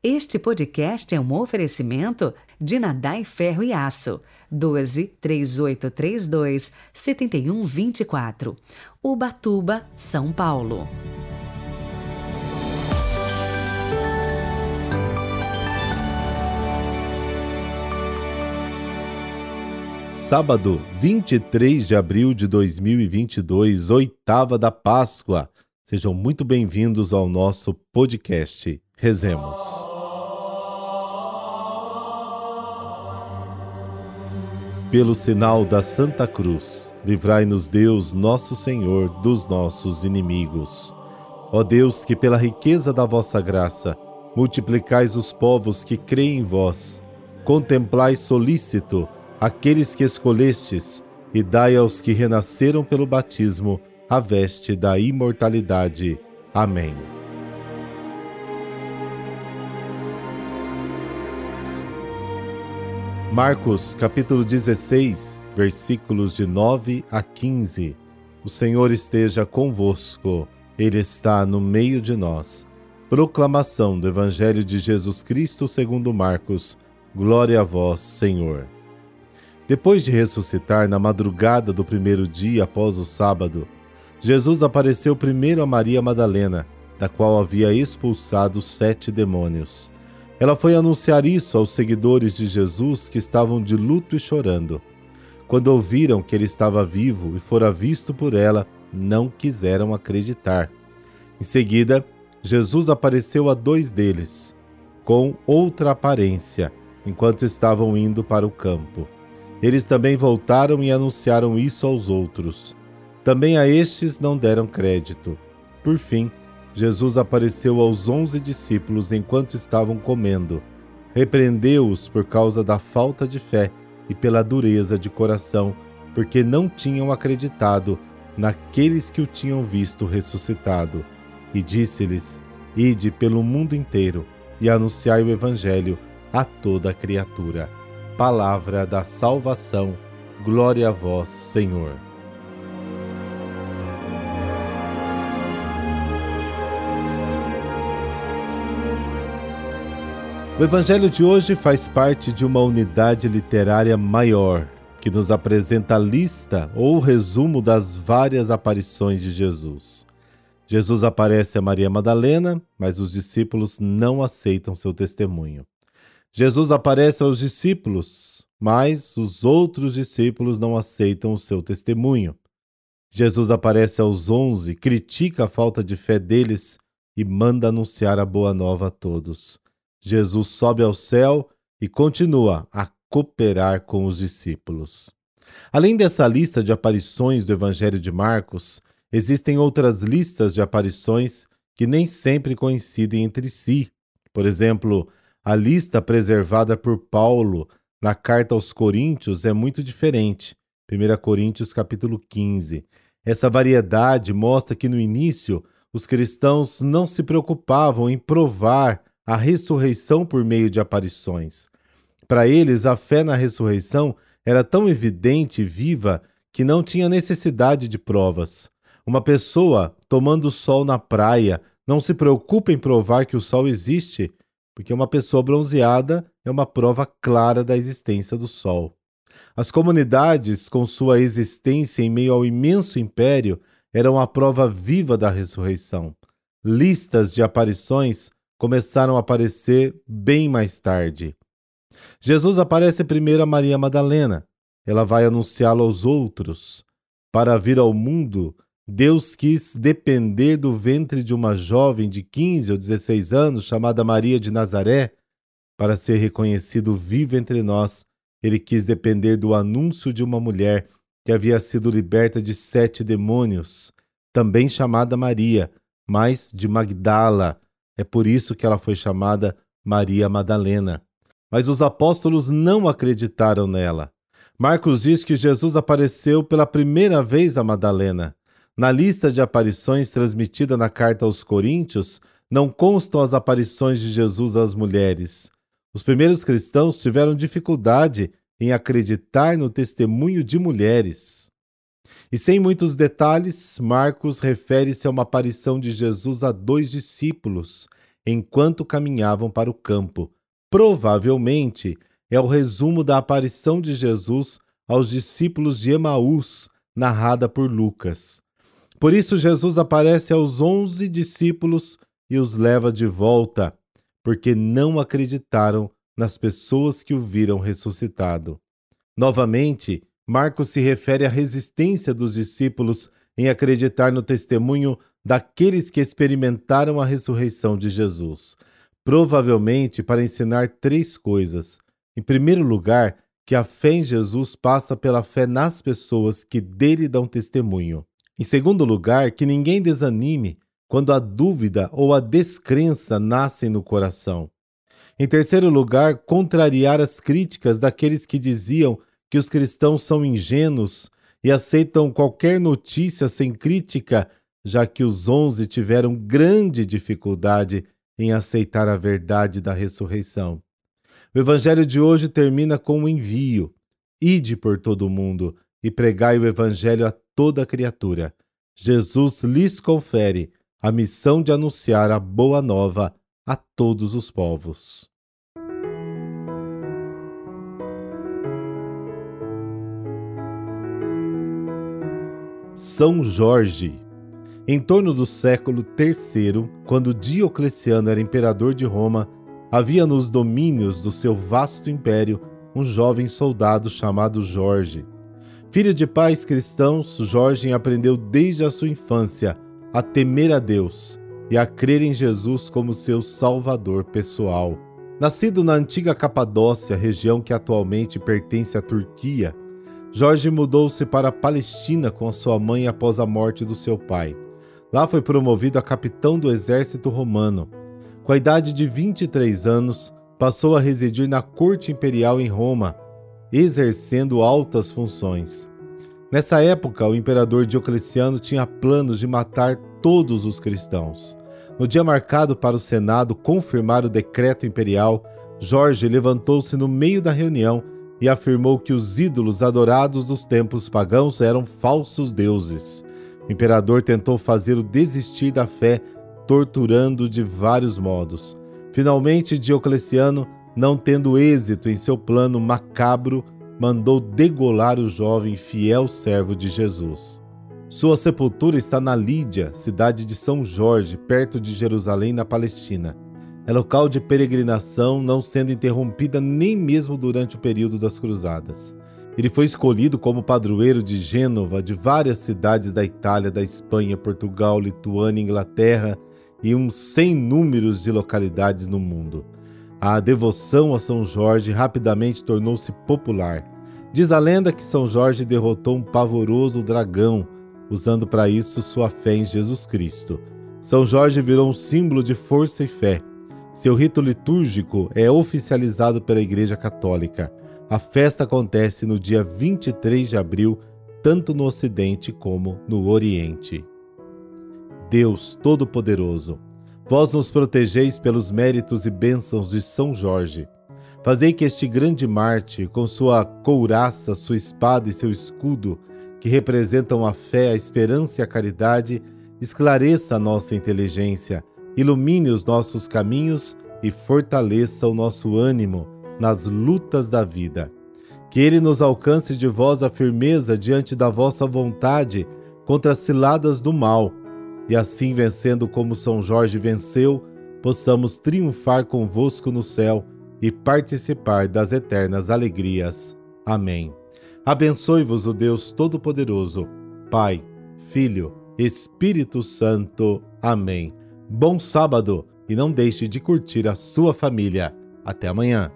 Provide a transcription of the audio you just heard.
Este podcast é um oferecimento de Nadai Ferro e Aço. 12 3832 7124. Ubatuba, São Paulo. Sábado, 23 de abril de 2022, oitava da Páscoa. Sejam muito bem-vindos ao nosso podcast. Rezemos. Pelo sinal da Santa Cruz, livrai-nos Deus, nosso Senhor, dos nossos inimigos. Ó Deus, que pela riqueza da vossa graça multiplicais os povos que creem em vós, contemplai solícito aqueles que escolhestes e dai aos que renasceram pelo batismo a veste da imortalidade. Amém. Marcos capítulo 16, versículos de 9 a 15. O Senhor esteja convosco, Ele está no meio de nós. Proclamação do Evangelho de Jesus Cristo segundo Marcos. Glória a vós, Senhor. Depois de ressuscitar na madrugada do primeiro dia após o sábado, Jesus apareceu primeiro a Maria Madalena, da qual havia expulsado sete demônios. Ela foi anunciar isso aos seguidores de Jesus que estavam de luto e chorando. Quando ouviram que ele estava vivo e fora visto por ela, não quiseram acreditar. Em seguida, Jesus apareceu a dois deles, com outra aparência, enquanto estavam indo para o campo. Eles também voltaram e anunciaram isso aos outros. Também a estes não deram crédito. Por fim, Jesus apareceu aos onze discípulos enquanto estavam comendo. Repreendeu-os por causa da falta de fé e pela dureza de coração, porque não tinham acreditado naqueles que o tinham visto ressuscitado. E disse-lhes: Ide pelo mundo inteiro e anunciai o Evangelho a toda criatura. Palavra da salvação. Glória a vós, Senhor. O Evangelho de hoje faz parte de uma unidade literária maior, que nos apresenta a lista ou resumo das várias aparições de Jesus. Jesus aparece a Maria Madalena, mas os discípulos não aceitam seu testemunho. Jesus aparece aos discípulos, mas os outros discípulos não aceitam o seu testemunho. Jesus aparece aos onze, critica a falta de fé deles e manda anunciar a boa nova a todos. Jesus sobe ao céu e continua a cooperar com os discípulos. Além dessa lista de aparições do Evangelho de Marcos, existem outras listas de aparições que nem sempre coincidem entre si. Por exemplo, a lista preservada por Paulo na carta aos Coríntios é muito diferente. 1 Coríntios capítulo 15. Essa variedade mostra que no início os cristãos não se preocupavam em provar a ressurreição por meio de aparições. Para eles, a fé na ressurreição era tão evidente e viva que não tinha necessidade de provas. Uma pessoa tomando sol na praia não se preocupa em provar que o sol existe, porque uma pessoa bronzeada é uma prova clara da existência do sol. As comunidades, com sua existência em meio ao imenso império, eram a prova viva da ressurreição. Listas de aparições começaram a aparecer bem mais tarde. Jesus aparece primeiro a Maria Madalena. Ela vai anunciá-lo aos outros. Para vir ao mundo, Deus quis depender do ventre de uma jovem de 15 ou 16 anos chamada Maria de Nazaré. Para ser reconhecido vivo entre nós, ele quis depender do anúncio de uma mulher que havia sido liberta de sete demônios, também chamada Maria, mas de Magdala, é por isso que ela foi chamada Maria Madalena. Mas os apóstolos não acreditaram nela. Marcos diz que Jesus apareceu pela primeira vez a Madalena. Na lista de aparições transmitida na carta aos Coríntios, não constam as aparições de Jesus às mulheres. Os primeiros cristãos tiveram dificuldade em acreditar no testemunho de mulheres. E sem muitos detalhes, Marcos refere-se a uma aparição de Jesus a dois discípulos, enquanto caminhavam para o campo. Provavelmente é o resumo da aparição de Jesus aos discípulos de Emaús, narrada por Lucas. Por isso, Jesus aparece aos onze discípulos e os leva de volta, porque não acreditaram nas pessoas que o viram ressuscitado. Novamente, Marcos se refere à resistência dos discípulos em acreditar no testemunho daqueles que experimentaram a ressurreição de Jesus, provavelmente para ensinar três coisas. Em primeiro lugar, que a fé em Jesus passa pela fé nas pessoas que dele dão testemunho. Em segundo lugar, que ninguém desanime quando a dúvida ou a descrença nascem no coração. Em terceiro lugar, contrariar as críticas daqueles que diziam que os cristãos são ingênuos e aceitam qualquer notícia sem crítica, já que os onze tiveram grande dificuldade em aceitar a verdade da ressurreição. O evangelho de hoje termina com um envio: ide por todo o mundo e pregai o evangelho a toda criatura. Jesus lhes confere a missão de anunciar a boa nova a todos os povos. São Jorge. Em torno do século III, quando Diocleciano era imperador de Roma, havia nos domínios do seu vasto império um jovem soldado chamado Jorge. Filho de pais cristãos, Jorge aprendeu desde a sua infância a temer a Deus e a crer em Jesus como seu salvador pessoal. Nascido na antiga Capadócia, região que atualmente pertence à Turquia, Jorge mudou-se para a Palestina com sua mãe após a morte do seu pai. Lá foi promovido a capitão do exército romano. Com a idade de 23 anos, passou a residir na corte imperial em Roma, exercendo altas funções. Nessa época, o imperador Diocleciano tinha planos de matar todos os cristãos. No dia marcado para o Senado confirmar o decreto imperial, Jorge levantou-se no meio da reunião e afirmou que os ídolos adorados dos templos pagãos eram falsos deuses. O imperador tentou fazê-lo desistir da fé, torturando de vários modos. Finalmente, Diocleciano, não tendo êxito em seu plano macabro, mandou degolar o jovem fiel servo de Jesus. Sua sepultura está na Lídia, cidade de São Jorge, perto de Jerusalém, na Palestina. É local de peregrinação, não sendo interrompida nem mesmo durante o período das Cruzadas. Ele foi escolhido como padroeiro de Gênova, de várias cidades da Itália, da Espanha, Portugal, Lituânia, Inglaterra e uns sem números de localidades no mundo. A devoção a São Jorge rapidamente tornou-se popular. Diz a lenda que São Jorge derrotou um pavoroso dragão, usando para isso sua fé em Jesus Cristo. São Jorge virou um símbolo de força e fé. Seu rito litúrgico é oficializado pela Igreja Católica. A festa acontece no dia 23 de abril, tanto no Ocidente como no Oriente. Deus Todo-Poderoso, Vós nos protegeis pelos méritos e bênçãos de São Jorge. Fazei que este grande Marte, com sua couraça, sua espada e seu escudo, que representam a fé, a esperança e a caridade, esclareça a nossa inteligência, ilumine os nossos caminhos e fortaleça o nosso ânimo nas lutas da vida. Que ele nos alcance de vós a firmeza diante da vossa vontade contra as ciladas do mal e assim vencendo como São Jorge venceu, possamos triunfar convosco no céu e participar das eternas alegrias. Amém. Abençoe-vos o Deus Todo-Poderoso, Pai, Filho, Espírito Santo. Amém. Bom sábado e não deixe de curtir a sua família. Até amanhã.